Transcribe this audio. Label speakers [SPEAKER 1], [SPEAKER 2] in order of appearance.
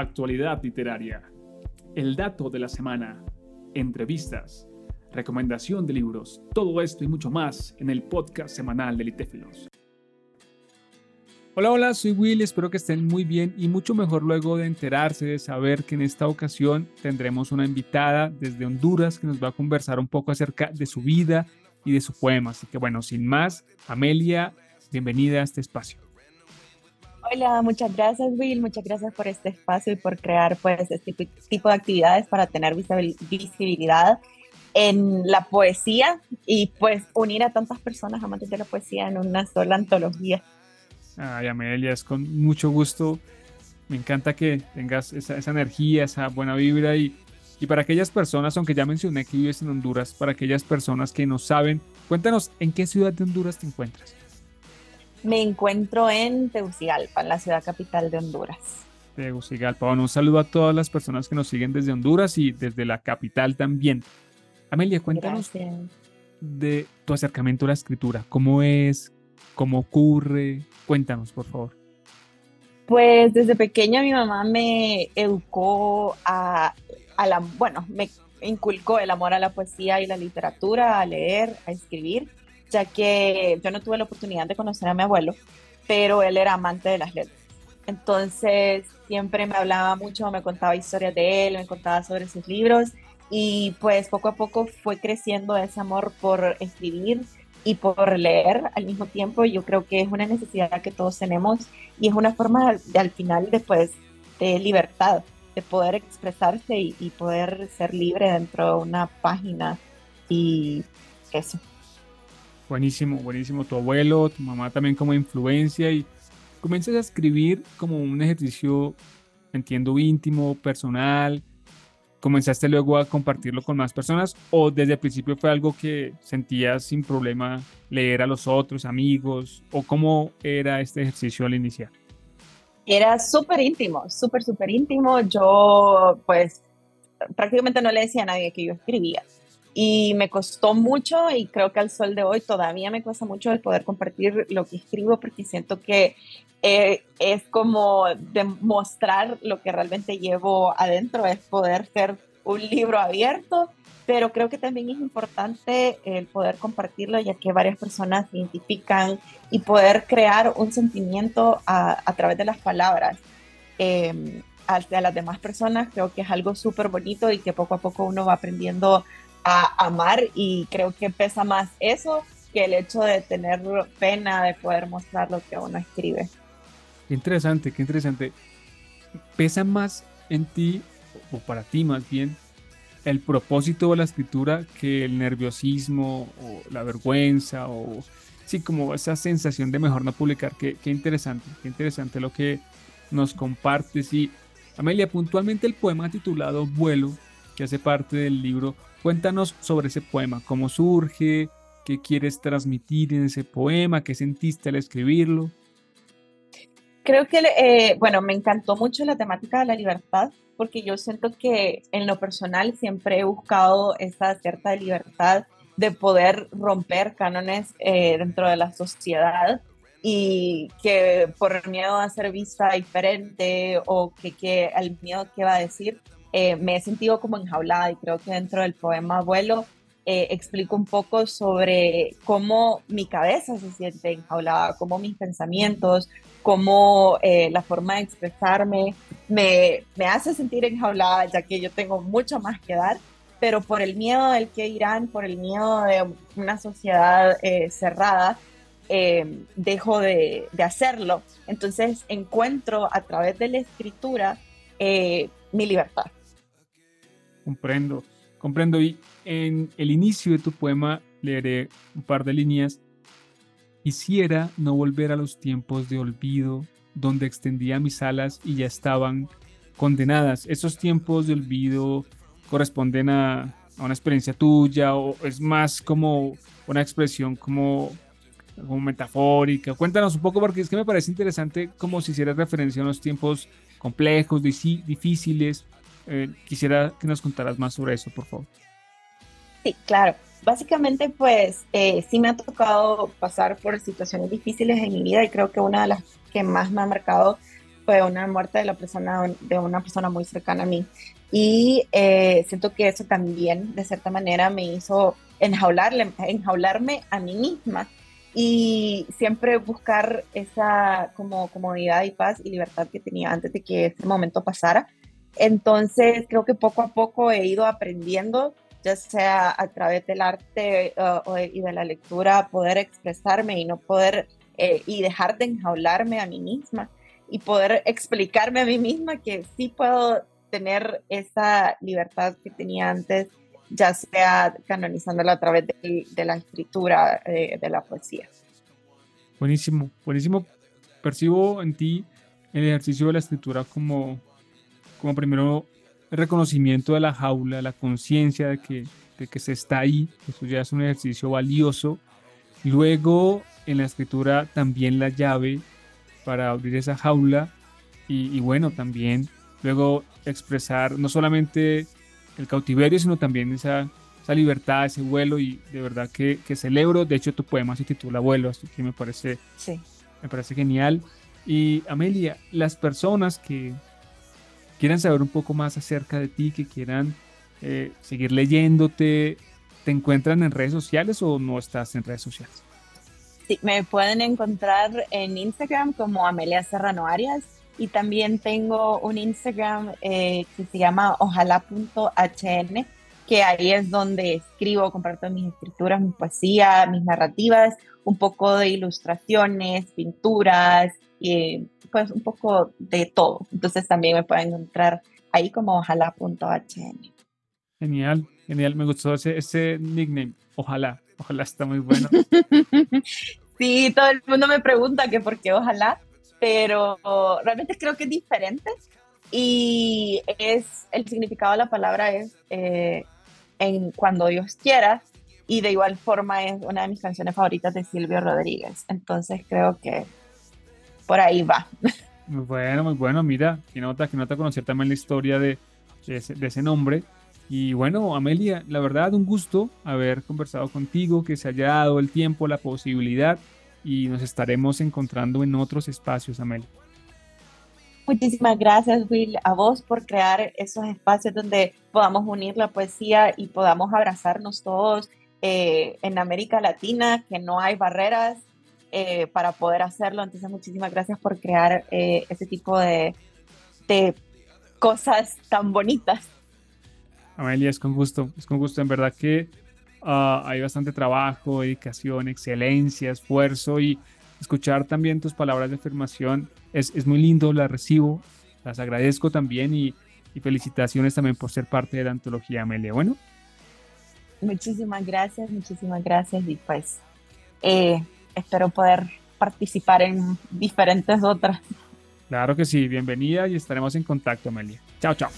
[SPEAKER 1] actualidad literaria, el dato de la semana, entrevistas, recomendación de libros, todo esto y mucho más en el podcast semanal de Litéfilos. Hola, hola, soy Will, espero que estén muy bien y mucho mejor luego de enterarse de saber que en esta ocasión tendremos una invitada desde Honduras que nos va a conversar un poco acerca de su vida y de su poema. Así que bueno, sin más, Amelia, bienvenida a este espacio.
[SPEAKER 2] Hola, muchas gracias Will, muchas gracias por este espacio y por crear pues este tipo de actividades para tener visibilidad en la poesía y pues unir a tantas personas amantes de la poesía en una sola antología.
[SPEAKER 1] Ay, Amelia, es con mucho gusto. Me encanta que tengas esa, energía, esa buena vibra y, y para aquellas personas, aunque ya mencioné que vives en Honduras, para aquellas personas que no saben, cuéntanos en qué ciudad de Honduras te encuentras.
[SPEAKER 2] Me encuentro en Tegucigalpa, en la ciudad capital de Honduras.
[SPEAKER 1] Tegucigalpa. Bueno, un saludo a todas las personas que nos siguen desde Honduras y desde la capital también. Amelia, cuéntanos de tu acercamiento a la escritura. ¿Cómo es? ¿Cómo ocurre? Cuéntanos, por favor.
[SPEAKER 2] Pues desde pequeña mi mamá me educó a, la, bueno, me inculcó el amor a la poesía y la literatura, a leer, a escribir, ya que yo no tuve la oportunidad de conocer a mi abuelo, pero él era amante de las letras. Entonces siempre me hablaba mucho, me contaba historias de él, me contaba sobre sus libros y pues poco a poco fue creciendo ese amor por escribir y por leer al mismo tiempo. Yo creo que es una necesidad que todos tenemos y es una forma de, al final después de libertad, de poder expresarse y, y, poder ser libre dentro de una página y eso.
[SPEAKER 1] Buenísimo, buenísimo. Tu abuelo, tu mamá también como influencia y comienzas a escribir como un ejercicio, entiendo, íntimo, personal, comenzaste luego a compartirlo con más personas o desde el principio fue algo que sentías sin problema leer a los otros amigos o cómo era este ejercicio al iniciar?
[SPEAKER 2] Era súper íntimo, súper, súper íntimo. Yo pues prácticamente no le decía a nadie que yo escribía y me costó mucho y creo que al sol de hoy todavía me cuesta mucho el poder compartir lo que escribo porque siento que eh, es como demostrar lo que realmente llevo adentro, es poder ser un libro abierto, pero creo que también es importante el poder compartirlo ya que varias personas se identifican y poder crear un sentimiento a, a través de las palabras. Eh, hacia las demás personas creo que es algo súper bonito y que poco a poco uno va aprendiendo a amar y creo que pesa más eso que el hecho de tener pena de poder mostrar lo que uno escribe.
[SPEAKER 1] Qué interesante, qué interesante. ¿Pesa más en ti, o para ti más bien, el propósito de la escritura que el nerviosismo o la vergüenza o sí, como esa sensación de mejor no publicar? Qué, qué interesante, qué interesante lo que nos compartes. Y Amelia, puntualmente el poema titulado Vuelo, que hace parte del libro, cuéntanos sobre ese poema, cómo surge, qué quieres transmitir en ese poema, qué sentiste al escribirlo.
[SPEAKER 2] Creo que, eh, bueno, me encantó mucho la temática de la libertad, porque yo siento que en lo personal siempre he buscado esa cierta libertad de poder romper cánones eh, dentro de la sociedad y que por miedo a ser vista diferente o que, que al miedo que va a decir, eh, me he sentido como enjaulada y creo que dentro del poema Abuelo explico un poco sobre cómo mi cabeza se siente enjaulada, cómo mis pensamientos, cómo eh, la forma de expresarme me, me, hace sentir enjaulada, ya que yo tengo mucho más que dar, pero por el miedo del que irán, por el miedo de una sociedad eh, cerrada, eh, dejo de, de, hacerlo. Entonces encuentro a través de la escritura mi libertad.
[SPEAKER 1] Comprendo, comprendo. Y en el inicio de tu poema leeré un par de líneas Quisiera no volver a los tiempos de olvido, donde extendía mis alas y ya estaban condenadas. Esos tiempos de olvido corresponden a, una experiencia tuya o es más como una expresión como, como metafórica. Cuéntanos un poco porque es que me parece interesante como si hicieras referencia a unos tiempos complejos, difíciles. Eh, quisiera que nos contaras más sobre eso, por favor.
[SPEAKER 2] Sí, claro básicamente, pues eh, sí me ha tocado pasar por situaciones difíciles en mi vida y creo que una de las que más me ha marcado fue una muerte de la persona, de una persona muy cercana a mí. Y eh, siento que eso también, de cierta manera, me hizo enjaularle, enjaularme a mí misma y siempre buscar esa como comodidad y paz y libertad que tenía antes de que ese momento pasara. Entonces, creo que poco a poco he ido aprendiendo, ya sea a través del arte uh, y de la lectura, poder expresarme y no poder eh, y dejar de enjaularme a mí misma y poder explicarme a mí misma que sí puedo tener esa libertad que tenía antes, ya sea canonizándola a través de, la escritura eh, de la poesía.
[SPEAKER 1] Buenísimo, buenísimo. Percibo en ti el ejercicio de la escritura como, como primero el reconocimiento de la jaula, la conciencia de que, de que se está ahí, eso ya es un ejercicio valioso. Luego en la escritura también la llave para abrir esa jaula y, y bueno, también luego expresar no solamente el cautiverio, sino también esa, esa libertad, ese vuelo y de verdad que, que, celebro. De hecho, tu poema se titula Vuelo, así que me parece,
[SPEAKER 2] sí.
[SPEAKER 1] me parece genial. Y Amelia, las personas que quieran saber un poco más acerca de ti, que quieran eh, seguir leyéndote, ¿te encuentran en redes sociales o no estás en redes sociales?
[SPEAKER 2] Sí, me pueden encontrar en Instagram como Amelia Serrano Arias y también tengo un Instagram eh, que se llama ojalá.hn, que ahí es donde escribo, comparto mis escrituras, mi poesía, mis narrativas, un poco de ilustraciones, pinturas, y pues un poco de todo. Entonces también me pueden encontrar ahí como ojalá.hn.
[SPEAKER 1] Genial, genial, me gustó ese, ese nickname, ojalá, ojalá está muy bueno.
[SPEAKER 2] sí, todo el mundo me pregunta que por qué ojalá, pero realmente creo que es diferente y es el significado de la palabra es eh, en cuando Dios quiera y de igual forma es una de mis canciones favoritas de Silvio Rodríguez. Entonces creo que por ahí va.
[SPEAKER 1] Muy bueno muy bueno. Mira que nota que nota conocer también la historia de, de, ese, de ese nombre. Y bueno, Amelia, la verdad, un gusto haber conversado contigo, que se haya dado el tiempo, la posibilidad y nos estaremos encontrando en otros espacios, Amel.
[SPEAKER 2] Muchísimas gracias, Will, a vos por crear esos espacios donde podamos unir la poesía y podamos abrazarnos todos eh, en América Latina, que no hay barreras eh, para poder hacerlo. Entonces, muchísimas gracias por crear eh, ese tipo de, de cosas tan bonitas.
[SPEAKER 1] Amelia, es con gusto, es con gusto. En verdad que Ah, hay bastante trabajo, dedicación, excelencia, esfuerzo y escuchar también tus palabras de afirmación es, es muy lindo, las recibo, las agradezco también y, y, felicitaciones también por ser parte de la antología Amelia. Bueno.
[SPEAKER 2] Muchísimas gracias, muchísimas gracias y pues eh, espero poder participar en diferentes otras.
[SPEAKER 1] Claro que sí, bienvenida y estaremos en contacto Amelia. Chao, chao.